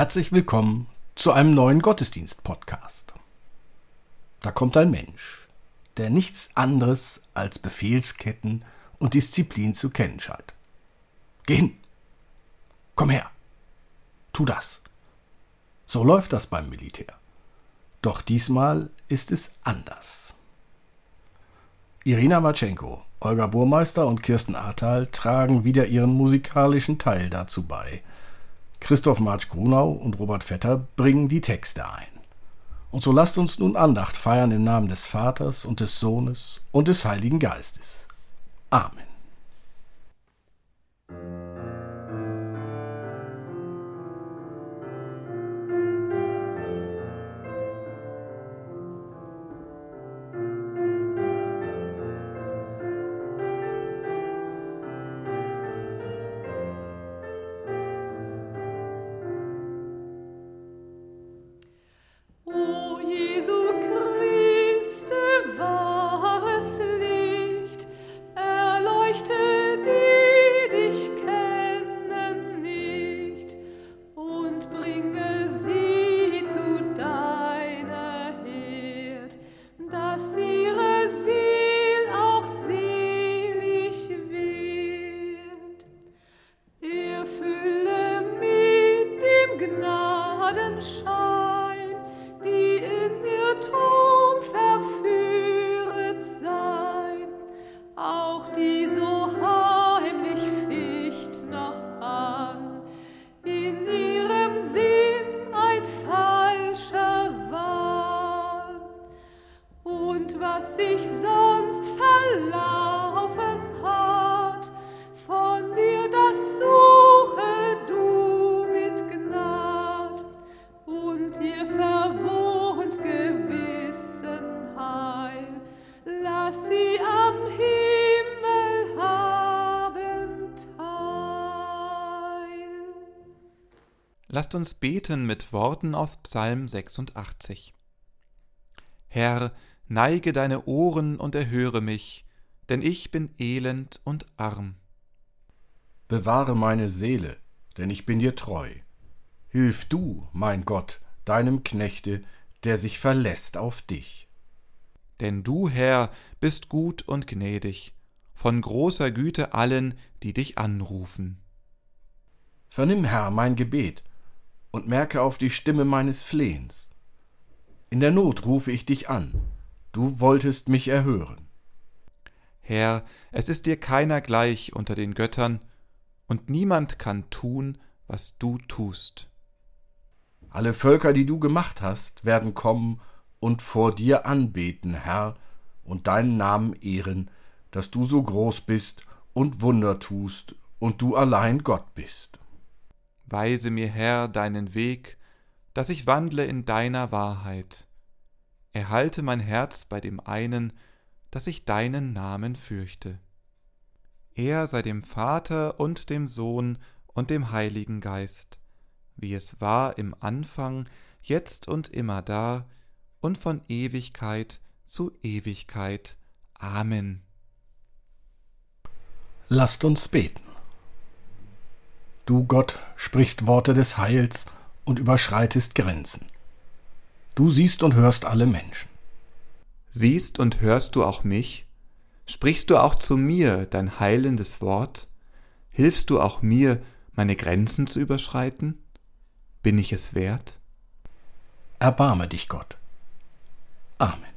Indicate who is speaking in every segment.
Speaker 1: Herzlich willkommen zu einem neuen Gottesdienst-Podcast. Da kommt ein Mensch, der nichts anderes als Befehlsketten und Disziplin zu kennen scheint. Geh hin! Komm her! Tu das! So läuft das beim Militär. Doch diesmal ist es anders. Irina Watschenko, Olga Burmeister und Kirsten Ahrtal tragen wieder ihren musikalischen Teil dazu bei – Christoph Marsch Grunau und Robert Vetter bringen die Texte ein. Und so lasst uns nun Andacht feiern im Namen des Vaters und des Sohnes und des Heiligen Geistes. Amen.
Speaker 2: Lasst uns beten mit Worten aus Psalm 86. Herr, neige deine Ohren und erhöre mich, denn ich bin elend und arm.
Speaker 1: Bewahre meine Seele, denn ich bin dir treu. Hilf du, mein Gott, deinem Knechte, der sich verlässt auf dich.
Speaker 2: Denn du, Herr, bist gut und gnädig, von großer Güte allen, die dich anrufen.
Speaker 1: Vernimm, Herr, mein Gebet, und merke auf die Stimme meines Flehens. In der Not rufe ich dich an, du wolltest mich erhören.
Speaker 2: Herr, es ist dir keiner gleich unter den Göttern, und niemand kann tun, was du tust.
Speaker 1: Alle Völker, die du gemacht hast, werden kommen und vor dir anbeten, Herr, und deinen Namen ehren, dass du so groß bist und Wunder tust und du allein Gott bist.
Speaker 2: Weise mir, Herr, deinen Weg, dass ich wandle in deiner Wahrheit. Erhalte mein Herz bei dem einen, dass ich deinen Namen fürchte. Er sei dem Vater und dem Sohn und dem Heiligen Geist, wie es war im Anfang, jetzt und immer da und von Ewigkeit zu Ewigkeit. Amen.
Speaker 1: Lasst uns beten. Du, Gott, sprichst Worte des Heils und überschreitest Grenzen. Du siehst und hörst alle Menschen.
Speaker 2: Siehst und hörst du auch mich? Sprichst du auch zu mir dein heilendes Wort? Hilfst du auch mir, meine Grenzen zu überschreiten? Bin ich es wert?
Speaker 1: Erbarme dich, Gott. Amen.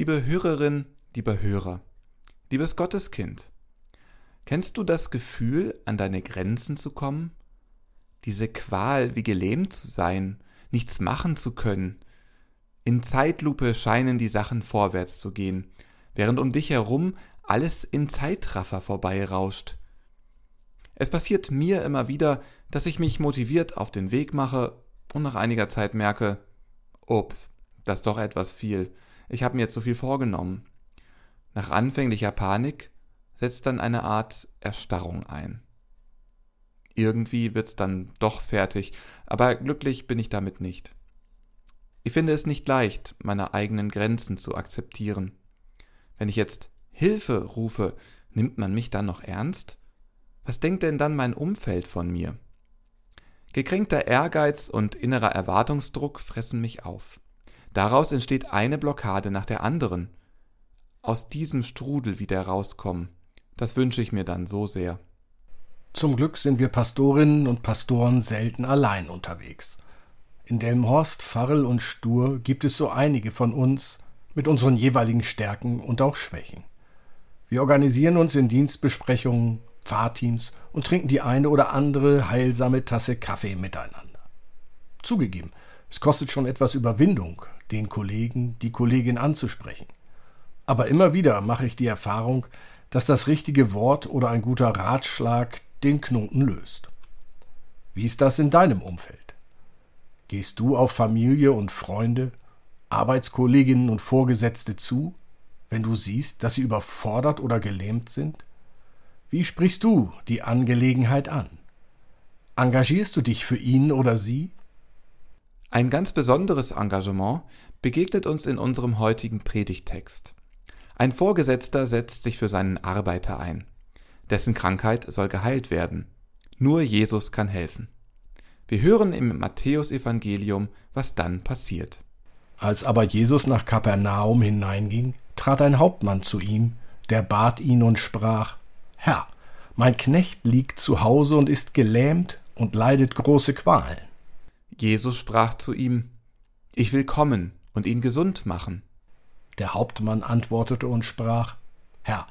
Speaker 2: Liebe Hörerin, lieber Hörer, liebes Gotteskind, kennst du das Gefühl, an deine Grenzen zu kommen? Diese Qual, wie gelähmt zu sein, nichts machen zu können. In Zeitlupe scheinen die Sachen vorwärts zu gehen, während um dich herum alles in Zeitraffer vorbeirauscht. Es passiert mir immer wieder, dass ich mich motiviert auf den Weg mache und nach einiger Zeit merke, ups, das ist doch etwas viel, ich habe mir jetzt so viel vorgenommen. Nach anfänglicher Panik setzt dann eine Art Erstarrung ein. Irgendwie wird's dann doch fertig, aber glücklich bin ich damit nicht. Ich finde es nicht leicht, meine eigenen Grenzen zu akzeptieren. Wenn ich jetzt Hilfe rufe, nimmt man mich dann noch ernst? Was denkt denn dann mein Umfeld von mir? Gekränkter Ehrgeiz und innerer Erwartungsdruck fressen mich auf. Daraus entsteht eine Blockade nach der anderen. Aus diesem Strudel wieder rauskommen, das wünsche ich mir dann so sehr.
Speaker 3: Zum Glück sind wir Pastorinnen und Pastoren selten allein unterwegs. In Delmhorst, Farrel und Stur gibt es so einige von uns mit unseren jeweiligen Stärken und auch Schwächen. Wir organisieren uns in Dienstbesprechungen, Fahrteams und trinken die eine oder andere heilsame Tasse Kaffee miteinander. Zugegeben, es kostet schon etwas Überwindung, den Kollegen, die Kollegin anzusprechen. Aber immer wieder mache ich die Erfahrung, dass das richtige Wort oder ein guter Ratschlag den Knoten löst. Wie ist das in deinem Umfeld? Gehst du auf Familie und Freunde, Arbeitskolleginnen und Vorgesetzte zu, wenn du siehst, dass sie überfordert oder gelähmt sind? Wie sprichst du die Angelegenheit an? Engagierst du dich für ihn oder sie?
Speaker 2: Ein ganz besonderes Engagement begegnet uns in unserem heutigen Predigtext. Ein Vorgesetzter setzt sich für seinen Arbeiter ein. Dessen Krankheit soll geheilt werden. Nur Jesus kann helfen. Wir hören im Matthäusevangelium, was dann passiert.
Speaker 3: Als aber Jesus nach Kapernaum hineinging, trat ein Hauptmann zu ihm, der bat ihn und sprach Herr, mein Knecht liegt zu Hause und ist gelähmt und leidet große Qualen.
Speaker 2: Jesus sprach zu ihm, Ich will kommen und ihn gesund machen.
Speaker 3: Der Hauptmann antwortete und sprach, Herr,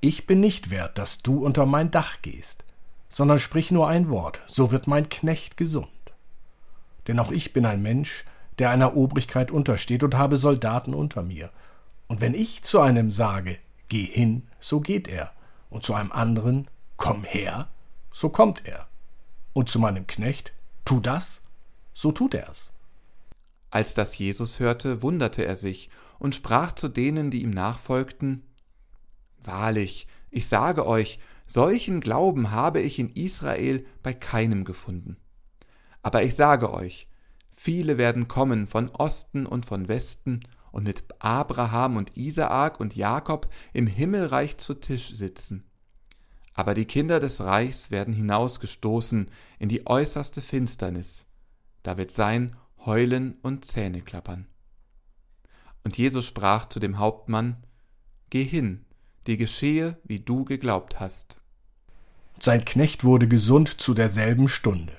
Speaker 3: ich bin nicht wert, dass du unter mein Dach gehst, sondern sprich nur ein Wort, so wird mein Knecht gesund. Denn auch ich bin ein Mensch, der einer Obrigkeit untersteht und habe Soldaten unter mir. Und wenn ich zu einem sage, geh hin, so geht er, und zu einem anderen, komm her, so kommt er. Und zu meinem Knecht, tu das, so tut er's.
Speaker 2: Als das Jesus hörte, wunderte er sich und sprach zu denen, die ihm nachfolgten Wahrlich, ich sage euch, solchen Glauben habe ich in Israel bei keinem gefunden. Aber ich sage euch, viele werden kommen von Osten und von Westen und mit Abraham und Isaak und Jakob im Himmelreich zu Tisch sitzen. Aber die Kinder des Reichs werden hinausgestoßen in die äußerste Finsternis da wird sein Heulen und Zähneklappern. Und Jesus sprach zu dem Hauptmann, Geh hin, dir geschehe, wie du geglaubt hast.
Speaker 3: Sein Knecht wurde gesund zu derselben Stunde.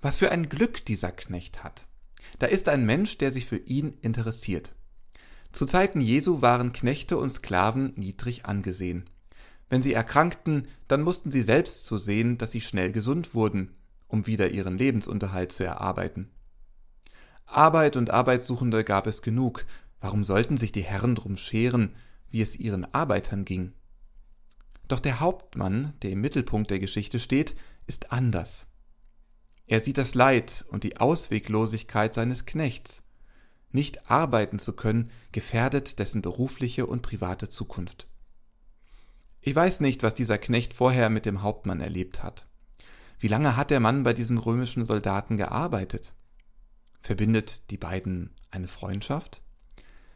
Speaker 2: Was für ein Glück dieser Knecht hat. Da ist ein Mensch, der sich für ihn interessiert. Zu Zeiten Jesu waren Knechte und Sklaven niedrig angesehen. Wenn sie erkrankten, dann mussten sie selbst zu sehen, dass sie schnell gesund wurden, um wieder ihren Lebensunterhalt zu erarbeiten. Arbeit und Arbeitssuchende gab es genug, warum sollten sich die Herren drum scheren, wie es ihren Arbeitern ging? Doch der Hauptmann, der im Mittelpunkt der Geschichte steht, ist anders. Er sieht das Leid und die Ausweglosigkeit seines Knechts. Nicht arbeiten zu können, gefährdet dessen berufliche und private Zukunft. Ich weiß nicht, was dieser Knecht vorher mit dem Hauptmann erlebt hat. Wie lange hat der Mann bei diesem römischen Soldaten gearbeitet? Verbindet die beiden eine Freundschaft?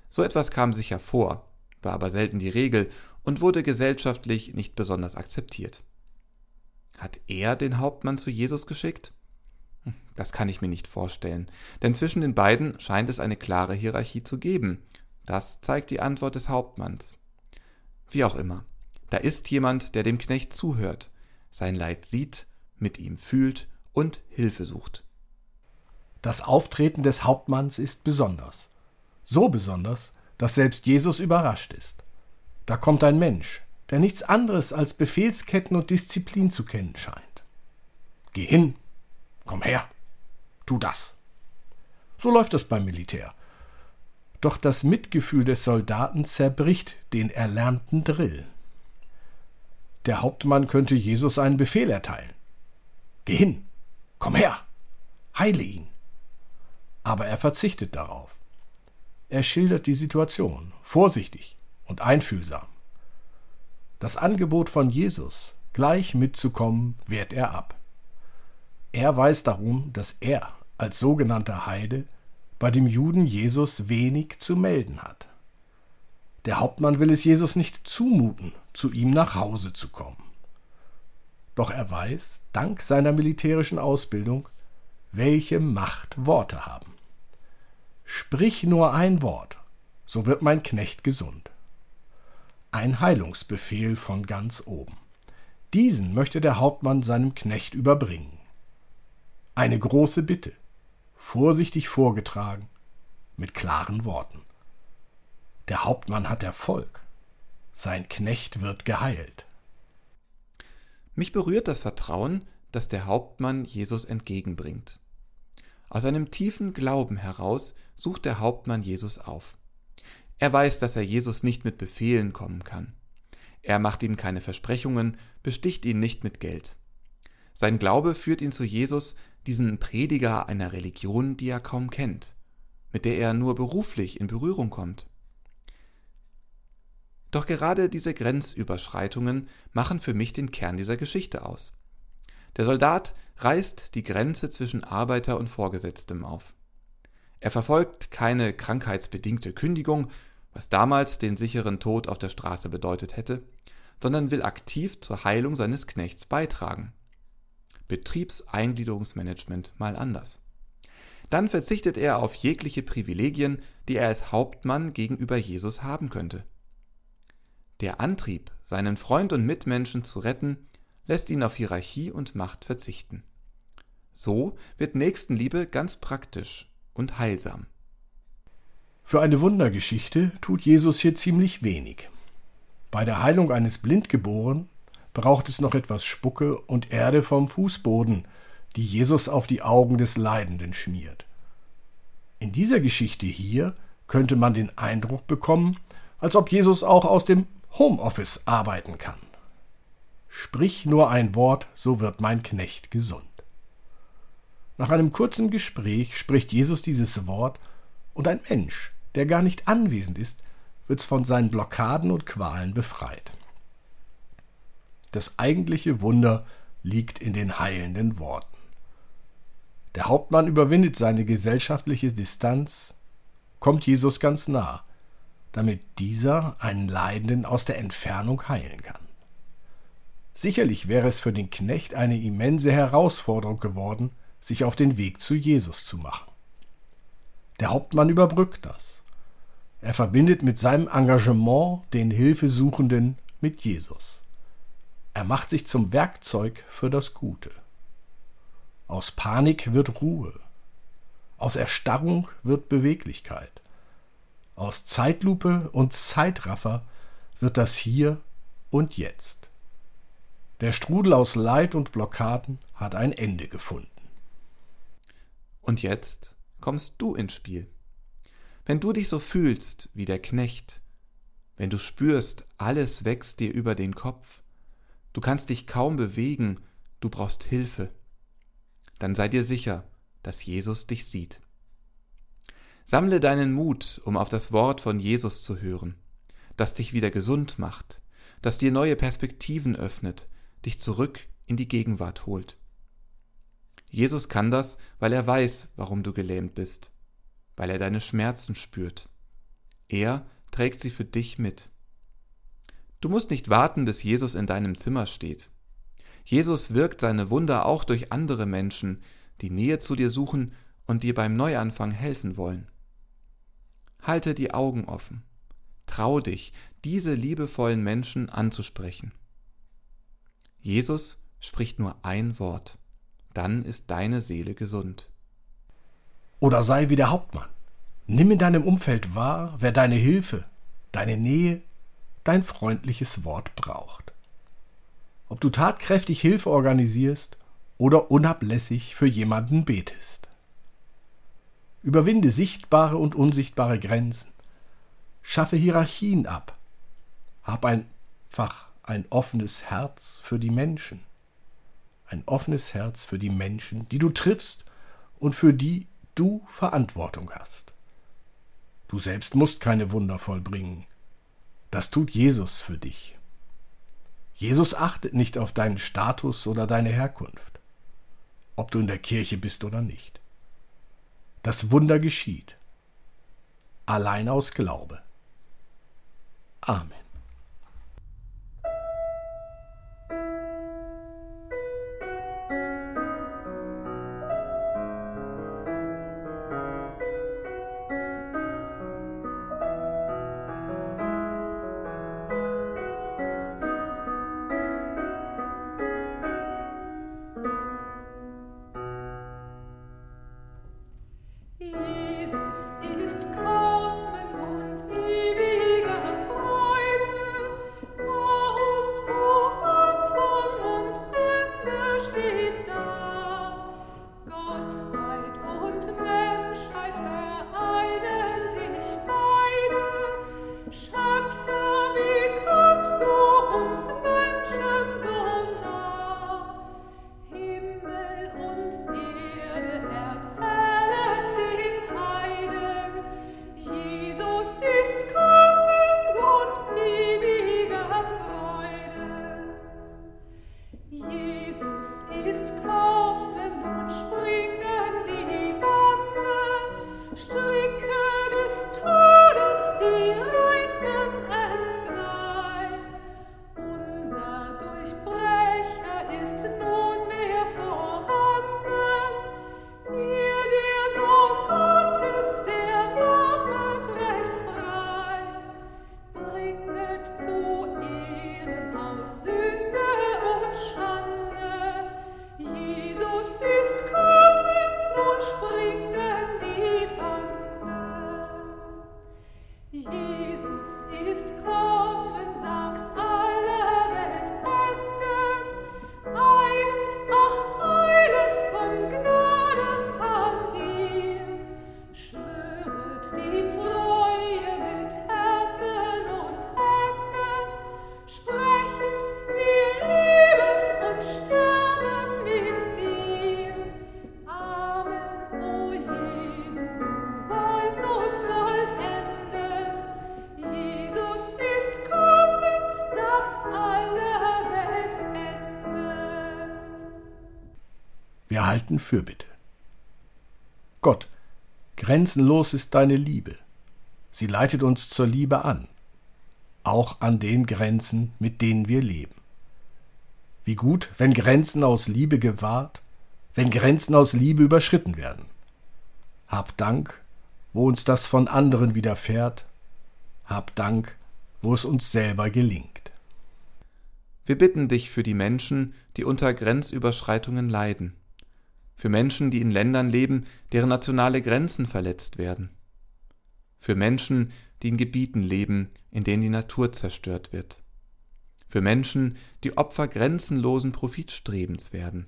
Speaker 2: So etwas kam sicher vor, war aber selten die Regel und wurde gesellschaftlich nicht besonders akzeptiert. Hat er den Hauptmann zu Jesus geschickt? Hm, das kann ich mir nicht vorstellen, denn zwischen den beiden scheint es eine klare Hierarchie zu geben. Das zeigt die Antwort des Hauptmanns. Wie auch immer, da ist jemand, der dem Knecht zuhört, sein Leid sieht mit ihm fühlt und Hilfe sucht.
Speaker 3: Das Auftreten des Hauptmanns ist besonders. So besonders, dass selbst Jesus überrascht ist. Da kommt ein Mensch, der nichts anderes als Befehlsketten und Disziplin zu kennen scheint. Geh hin, komm her, tu das. So läuft es beim Militär. Doch das Mitgefühl des Soldaten zerbricht den erlernten Drill. Der Hauptmann könnte Jesus einen Befehl erteilen. Geh hin, komm her, heile ihn. Aber er verzichtet darauf. Er schildert die Situation, vorsichtig und einfühlsam. Das Angebot von Jesus, gleich mitzukommen, wehrt er ab. Er weiß darum, dass er als sogenannter Heide bei dem Juden Jesus wenig zu melden hat. Der Hauptmann will es Jesus nicht zumuten, zu ihm nach Hause zu kommen. Doch er weiß, dank seiner militärischen Ausbildung, welche Macht Worte haben. Sprich nur ein Wort, so wird mein Knecht gesund. Ein Heilungsbefehl von ganz oben. Diesen möchte der Hauptmann seinem Knecht überbringen. Eine große Bitte, vorsichtig vorgetragen, mit klaren Worten. Der Hauptmann hat Erfolg. Sein Knecht wird geheilt.
Speaker 2: Mich berührt das Vertrauen, das der Hauptmann Jesus entgegenbringt. Aus einem tiefen Glauben heraus sucht der Hauptmann Jesus auf. Er weiß, dass er Jesus nicht mit Befehlen kommen kann. Er macht ihm keine Versprechungen, besticht ihn nicht mit Geld. Sein Glaube führt ihn zu Jesus, diesen Prediger einer Religion, die er kaum kennt, mit der er nur beruflich in Berührung kommt. Doch gerade diese Grenzüberschreitungen machen für mich den Kern dieser Geschichte aus. Der Soldat reißt die Grenze zwischen Arbeiter und Vorgesetztem auf. Er verfolgt keine krankheitsbedingte Kündigung, was damals den sicheren Tod auf der Straße bedeutet hätte, sondern will aktiv zur Heilung seines Knechts beitragen. Betriebseingliederungsmanagement mal anders. Dann verzichtet er auf jegliche Privilegien, die er als Hauptmann gegenüber Jesus haben könnte. Der Antrieb, seinen Freund und Mitmenschen zu retten, lässt ihn auf Hierarchie und Macht verzichten. So wird Nächstenliebe ganz praktisch und heilsam.
Speaker 3: Für eine Wundergeschichte tut Jesus hier ziemlich wenig. Bei der Heilung eines Blindgeborenen braucht es noch etwas Spucke und Erde vom Fußboden, die Jesus auf die Augen des Leidenden schmiert. In dieser Geschichte hier könnte man den Eindruck bekommen, als ob Jesus auch aus dem Homeoffice arbeiten kann. Sprich nur ein Wort, so wird mein Knecht gesund. Nach einem kurzen Gespräch spricht Jesus dieses Wort und ein Mensch, der gar nicht anwesend ist, wird von seinen Blockaden und Qualen befreit. Das eigentliche Wunder liegt in den heilenden Worten. Der Hauptmann überwindet seine gesellschaftliche Distanz, kommt Jesus ganz nah, damit dieser einen Leidenden aus der Entfernung heilen kann. Sicherlich wäre es für den Knecht eine immense Herausforderung geworden, sich auf den Weg zu Jesus zu machen. Der Hauptmann überbrückt das. Er verbindet mit seinem Engagement den Hilfesuchenden mit Jesus. Er macht sich zum Werkzeug für das Gute. Aus Panik wird Ruhe. Aus Erstarrung wird Beweglichkeit. Aus Zeitlupe und Zeitraffer wird das Hier und Jetzt. Der Strudel aus Leid und Blockaden hat ein Ende gefunden.
Speaker 2: Und jetzt kommst du ins Spiel. Wenn du dich so fühlst wie der Knecht, wenn du spürst, alles wächst dir über den Kopf, du kannst dich kaum bewegen, du brauchst Hilfe, dann sei dir sicher, dass Jesus dich sieht. Sammle deinen Mut, um auf das Wort von Jesus zu hören, das dich wieder gesund macht, das dir neue Perspektiven öffnet, dich zurück in die Gegenwart holt. Jesus kann das, weil er weiß, warum du gelähmt bist, weil er deine Schmerzen spürt. Er trägt sie für dich mit. Du musst nicht warten, bis Jesus in deinem Zimmer steht. Jesus wirkt seine Wunder auch durch andere Menschen, die Nähe zu dir suchen und dir beim Neuanfang helfen wollen. Halte die Augen offen. Trau dich, diese liebevollen Menschen anzusprechen. Jesus spricht nur ein Wort, dann ist deine Seele gesund.
Speaker 3: Oder sei wie der Hauptmann.
Speaker 1: Nimm in deinem Umfeld wahr, wer deine Hilfe, deine Nähe, dein freundliches Wort braucht. Ob du tatkräftig Hilfe organisierst oder unablässig für jemanden betest. Überwinde sichtbare und unsichtbare Grenzen. Schaffe Hierarchien ab. Hab einfach ein offenes Herz für die Menschen. Ein offenes Herz für die Menschen, die du triffst und für die du Verantwortung hast. Du selbst musst keine Wunder vollbringen. Das tut Jesus für dich. Jesus achtet nicht auf deinen Status oder deine Herkunft, ob du in der Kirche bist oder nicht. Das Wunder geschieht, allein aus Glaube. Amen. Wir halten Fürbitte. Gott, grenzenlos ist deine Liebe. Sie leitet uns zur Liebe an, auch an den Grenzen, mit denen wir leben. Wie gut, wenn Grenzen aus Liebe gewahrt, wenn Grenzen aus Liebe überschritten werden. Hab Dank, wo uns das von anderen widerfährt. Hab Dank, wo es uns selber gelingt.
Speaker 2: Wir bitten dich für die Menschen, die unter Grenzüberschreitungen leiden für Menschen, die in Ländern leben, deren nationale Grenzen verletzt werden, für Menschen, die in Gebieten leben, in denen die Natur zerstört wird, für Menschen, die Opfer grenzenlosen Profitstrebens werden,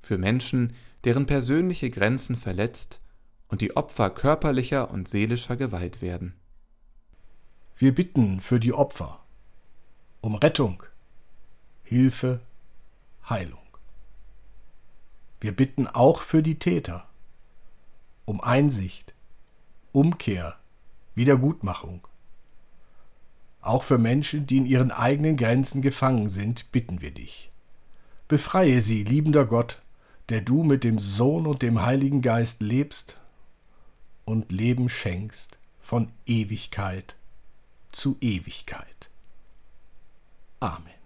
Speaker 2: für Menschen, deren persönliche Grenzen verletzt und die Opfer körperlicher und seelischer Gewalt werden.
Speaker 1: Wir bitten für die Opfer um Rettung, Hilfe, Heilung. Wir bitten auch für die Täter um Einsicht, Umkehr, Wiedergutmachung. Auch für Menschen, die in ihren eigenen Grenzen gefangen sind, bitten wir dich. Befreie sie, liebender Gott, der du mit dem Sohn und dem Heiligen Geist lebst und Leben schenkst von Ewigkeit zu Ewigkeit. Amen.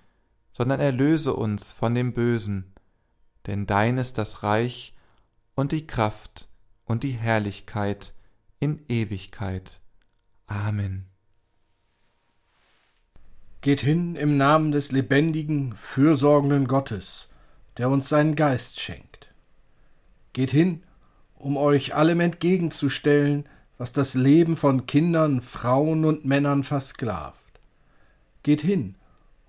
Speaker 2: sondern erlöse uns von dem Bösen, denn dein ist das Reich und die Kraft und die Herrlichkeit in Ewigkeit. Amen.
Speaker 3: Geht hin im Namen des lebendigen, fürsorgenden Gottes, der uns seinen Geist schenkt. Geht hin, um euch allem entgegenzustellen, was das Leben von Kindern, Frauen und Männern versklavt. Geht hin,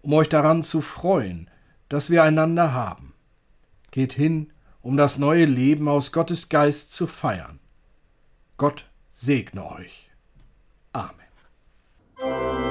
Speaker 3: um euch daran zu freuen, dass wir einander haben. Geht hin, um das neue Leben aus Gottes Geist zu feiern. Gott segne euch. Amen.